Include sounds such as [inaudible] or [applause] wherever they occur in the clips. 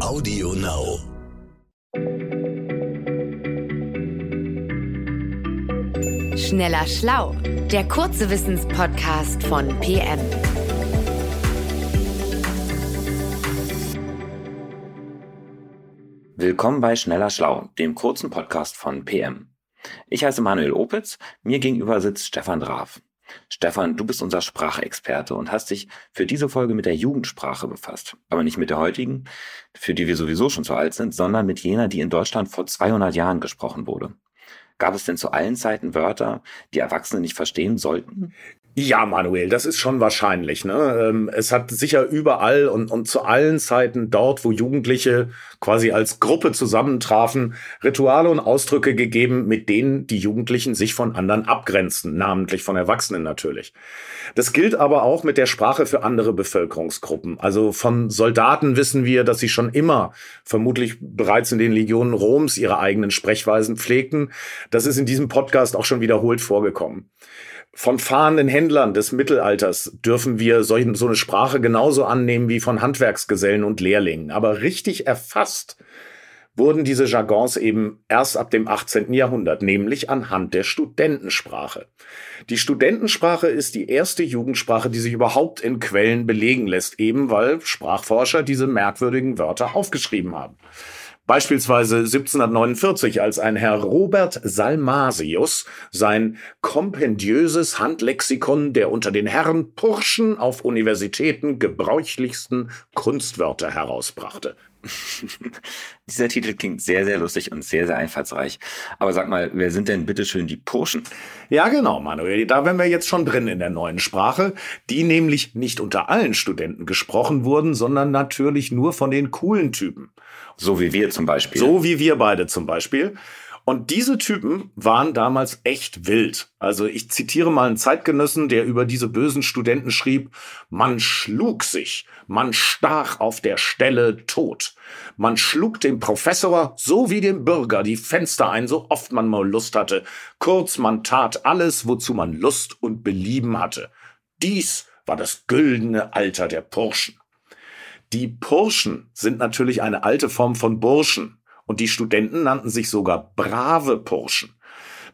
Audio Now. Schneller Schlau, der kurze Wissenspodcast von PM. Willkommen bei Schneller Schlau, dem kurzen Podcast von PM. Ich heiße Manuel Opitz, mir gegenüber sitzt Stefan Draf. Stefan, du bist unser Sprachexperte und hast dich für diese Folge mit der Jugendsprache befasst. Aber nicht mit der heutigen, für die wir sowieso schon zu alt sind, sondern mit jener, die in Deutschland vor 200 Jahren gesprochen wurde. Gab es denn zu allen Zeiten Wörter, die Erwachsene nicht verstehen sollten? Ja, Manuel, das ist schon wahrscheinlich. Ne? Ähm, es hat sicher überall und, und zu allen Zeiten dort, wo Jugendliche quasi als Gruppe zusammentrafen, Rituale und Ausdrücke gegeben, mit denen die Jugendlichen sich von anderen abgrenzen, namentlich von Erwachsenen natürlich. Das gilt aber auch mit der Sprache für andere Bevölkerungsgruppen. Also von Soldaten wissen wir, dass sie schon immer, vermutlich bereits in den Legionen Roms, ihre eigenen Sprechweisen pflegten. Das ist in diesem Podcast auch schon wiederholt vorgekommen von fahrenden Händlern des Mittelalters dürfen wir so, so eine Sprache genauso annehmen wie von Handwerksgesellen und Lehrlingen. Aber richtig erfasst wurden diese Jargons eben erst ab dem 18. Jahrhundert, nämlich anhand der Studentensprache. Die Studentensprache ist die erste Jugendsprache, die sich überhaupt in Quellen belegen lässt, eben weil Sprachforscher diese merkwürdigen Wörter aufgeschrieben haben. Beispielsweise 1749, als ein Herr Robert Salmasius sein kompendiöses Handlexikon der unter den Herren Purschen auf Universitäten gebräuchlichsten Kunstwörter herausbrachte. [laughs] Dieser Titel klingt sehr, sehr lustig und sehr, sehr einfallsreich. Aber sag mal, wer sind denn bitteschön die Purschen? Ja, genau, Manuel. Da wären wir jetzt schon drin in der neuen Sprache, die nämlich nicht unter allen Studenten gesprochen wurden, sondern natürlich nur von den coolen Typen. So wie wir zum Beispiel. So wie wir beide zum Beispiel. Und diese Typen waren damals echt wild. Also ich zitiere mal einen Zeitgenossen, der über diese bösen Studenten schrieb, man schlug sich, man stach auf der Stelle tot. Man schlug dem Professor so wie dem Bürger die Fenster ein, so oft man mal Lust hatte. Kurz, man tat alles, wozu man Lust und Belieben hatte. Dies war das güldene Alter der Burschen. Die Burschen sind natürlich eine alte Form von Burschen. Und die Studenten nannten sich sogar brave Burschen.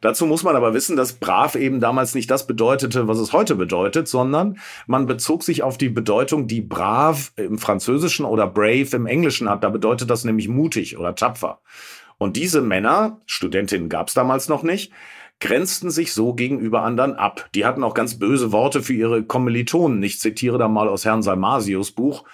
Dazu muss man aber wissen, dass brav eben damals nicht das bedeutete, was es heute bedeutet, sondern man bezog sich auf die Bedeutung, die brav im Französischen oder brave im Englischen hat. Da bedeutet das nämlich mutig oder tapfer. Und diese Männer, Studentinnen gab es damals noch nicht, grenzten sich so gegenüber anderen ab. Die hatten auch ganz böse Worte für ihre Kommilitonen. Ich zitiere da mal aus Herrn Salmasius Buch.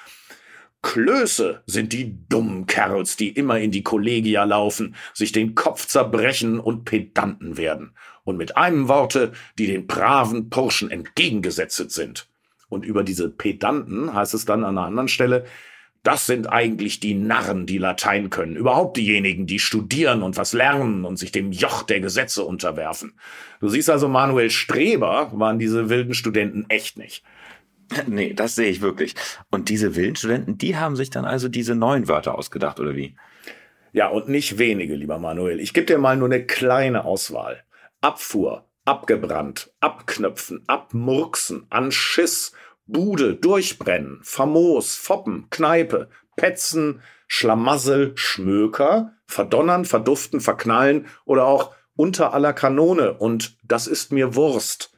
Klöße sind die dummen Kerls, die immer in die Kollegia laufen, sich den Kopf zerbrechen und Pedanten werden. Und mit einem Worte, die den braven Burschen entgegengesetzt sind. Und über diese Pedanten heißt es dann an einer anderen Stelle, das sind eigentlich die Narren, die Latein können. Überhaupt diejenigen, die studieren und was lernen und sich dem Joch der Gesetze unterwerfen. Du siehst also, Manuel Streber waren diese wilden Studenten echt nicht. [laughs] Nee, das sehe ich wirklich. Und diese wilden Studenten, die haben sich dann also diese neuen Wörter ausgedacht, oder wie? Ja, und nicht wenige, lieber Manuel. Ich gebe dir mal nur eine kleine Auswahl. Abfuhr, abgebrannt, abknöpfen, abmurksen, anschiss, Bude, durchbrennen, famos, foppen, Kneipe, petzen, Schlamassel, Schmöker, verdonnern, verduften, verknallen oder auch unter aller Kanone und das ist mir Wurst.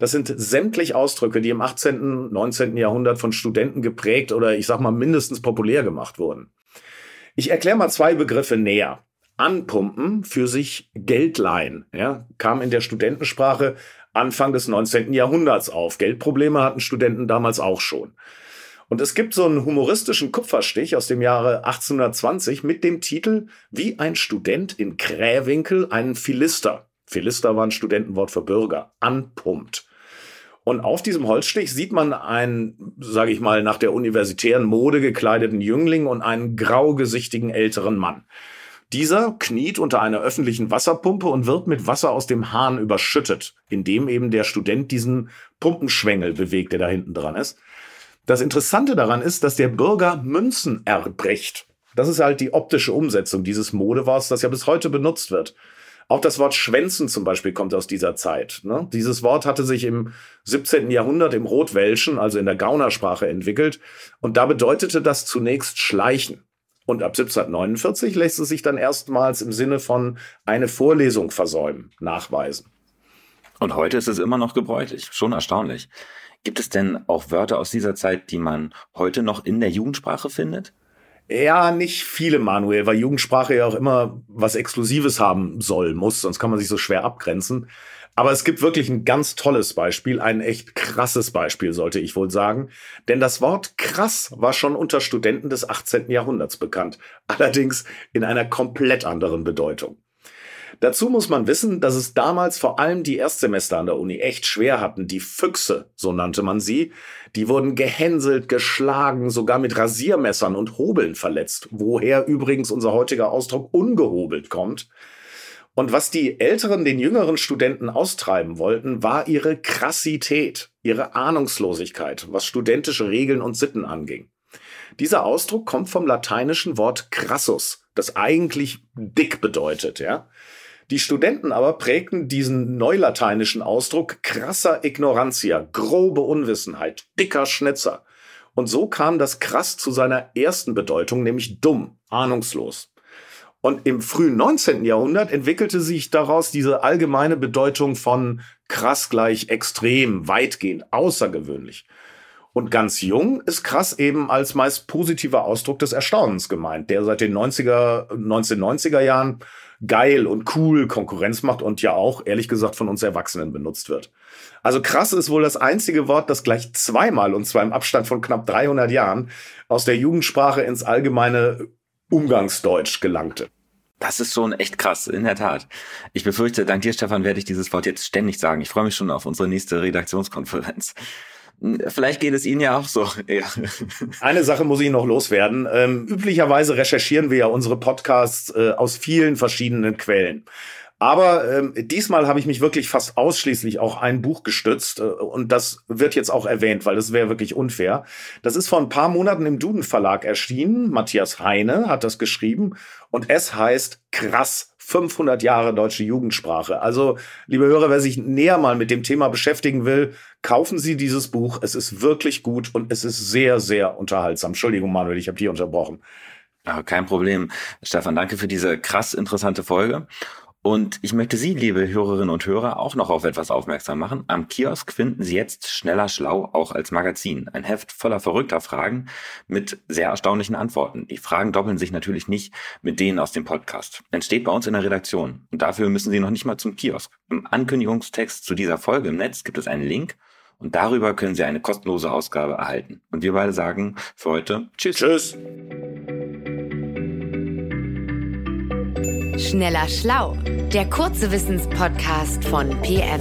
Das sind sämtlich Ausdrücke, die im 18., 19. Jahrhundert von Studenten geprägt oder ich sag mal mindestens populär gemacht wurden. Ich erkläre mal zwei Begriffe näher. Anpumpen für sich Geld leihen, ja, kam in der Studentensprache Anfang des 19. Jahrhunderts auf. Geldprobleme hatten Studenten damals auch schon. Und es gibt so einen humoristischen Kupferstich aus dem Jahre 1820 mit dem Titel Wie ein Student in Krähwinkel einen Philister. Philister war ein Studentenwort für Bürger. Anpumpt. Und auf diesem Holzstich sieht man einen, sage ich mal, nach der universitären Mode gekleideten Jüngling und einen graugesichtigen älteren Mann. Dieser kniet unter einer öffentlichen Wasserpumpe und wird mit Wasser aus dem Hahn überschüttet, indem eben der Student diesen Pumpenschwengel bewegt, der da hinten dran ist. Das Interessante daran ist, dass der Bürger Münzen erbricht. Das ist halt die optische Umsetzung dieses Modeworts, das ja bis heute benutzt wird. Auch das Wort Schwänzen zum Beispiel kommt aus dieser Zeit. Ne? Dieses Wort hatte sich im 17. Jahrhundert im Rotwelschen, also in der Gaunersprache, entwickelt. Und da bedeutete das zunächst Schleichen. Und ab 1749 lässt es sich dann erstmals im Sinne von eine Vorlesung versäumen nachweisen. Und heute ist es immer noch gebräuchlich. Schon erstaunlich. Gibt es denn auch Wörter aus dieser Zeit, die man heute noch in der Jugendsprache findet? Ja, nicht viele, Manuel, weil Jugendsprache ja auch immer was Exklusives haben soll, muss, sonst kann man sich so schwer abgrenzen. Aber es gibt wirklich ein ganz tolles Beispiel, ein echt krasses Beispiel, sollte ich wohl sagen. Denn das Wort krass war schon unter Studenten des 18. Jahrhunderts bekannt. Allerdings in einer komplett anderen Bedeutung. Dazu muss man wissen, dass es damals vor allem die Erstsemester an der Uni echt schwer hatten. Die Füchse, so nannte man sie, die wurden gehänselt, geschlagen, sogar mit Rasiermessern und Hobeln verletzt, woher übrigens unser heutiger Ausdruck ungehobelt kommt. Und was die Älteren den jüngeren Studenten austreiben wollten, war ihre Krassität, ihre Ahnungslosigkeit, was studentische Regeln und Sitten anging. Dieser Ausdruck kommt vom lateinischen Wort crassus, das eigentlich dick bedeutet, ja. Die Studenten aber prägten diesen neulateinischen Ausdruck krasser Ignorantia, grobe Unwissenheit, dicker Schnitzer. Und so kam das krass zu seiner ersten Bedeutung, nämlich dumm, ahnungslos. Und im frühen 19. Jahrhundert entwickelte sich daraus diese allgemeine Bedeutung von krass gleich extrem, weitgehend, außergewöhnlich. Und ganz jung ist krass eben als meist positiver Ausdruck des Erstaunens gemeint, der seit den 90er, 1990er Jahren geil und cool Konkurrenz macht und ja auch, ehrlich gesagt, von uns Erwachsenen benutzt wird. Also krass ist wohl das einzige Wort, das gleich zweimal, und zwar im Abstand von knapp 300 Jahren, aus der Jugendsprache ins allgemeine Umgangsdeutsch gelangte. Das ist schon echt krass, in der Tat. Ich befürchte, dank dir, Stefan, werde ich dieses Wort jetzt ständig sagen. Ich freue mich schon auf unsere nächste Redaktionskonferenz. Vielleicht geht es Ihnen ja auch so. [laughs] Ja. Eine Sache muss ich noch loswerden. Ähm, üblicherweise recherchieren wir ja unsere Podcasts äh, aus vielen verschiedenen Quellen. Aber ähm, diesmal habe ich mich wirklich fast ausschließlich auch ein Buch gestützt äh, und das wird jetzt auch erwähnt, weil das wäre wirklich unfair. Das ist vor ein paar Monaten im Duden Verlag erschienen. Matthias Heine hat das geschrieben und es heißt krass 500 Jahre deutsche Jugendsprache. Also, liebe Hörer, wer sich näher mal mit dem Thema beschäftigen will, kaufen Sie dieses Buch. Es ist wirklich gut und es ist sehr, sehr unterhaltsam. Entschuldigung, Manuel, ich habe dich unterbrochen. kein Problem. Stefan, danke für diese krass interessante Folge. Und ich möchte Sie, liebe Hörerinnen und Hörer, auch noch auf etwas aufmerksam machen. Am Kiosk finden Sie jetzt Schneller Schlau auch als Magazin. Ein Heft voller verrückter Fragen mit sehr erstaunlichen Antworten. Die Fragen doppeln sich natürlich nicht mit denen aus dem Podcast. Entsteht bei uns in der Redaktion. Und dafür müssen Sie noch nicht mal zum Kiosk. Im Ankündigungstext zu dieser Folge im Netz gibt es einen Link und darüber können Sie eine kostenlose Ausgabe erhalten. Und wir beide sagen für heute Tschüss. Tschüss. Schneller Schlau, der kurze Wissenspodcast von PM.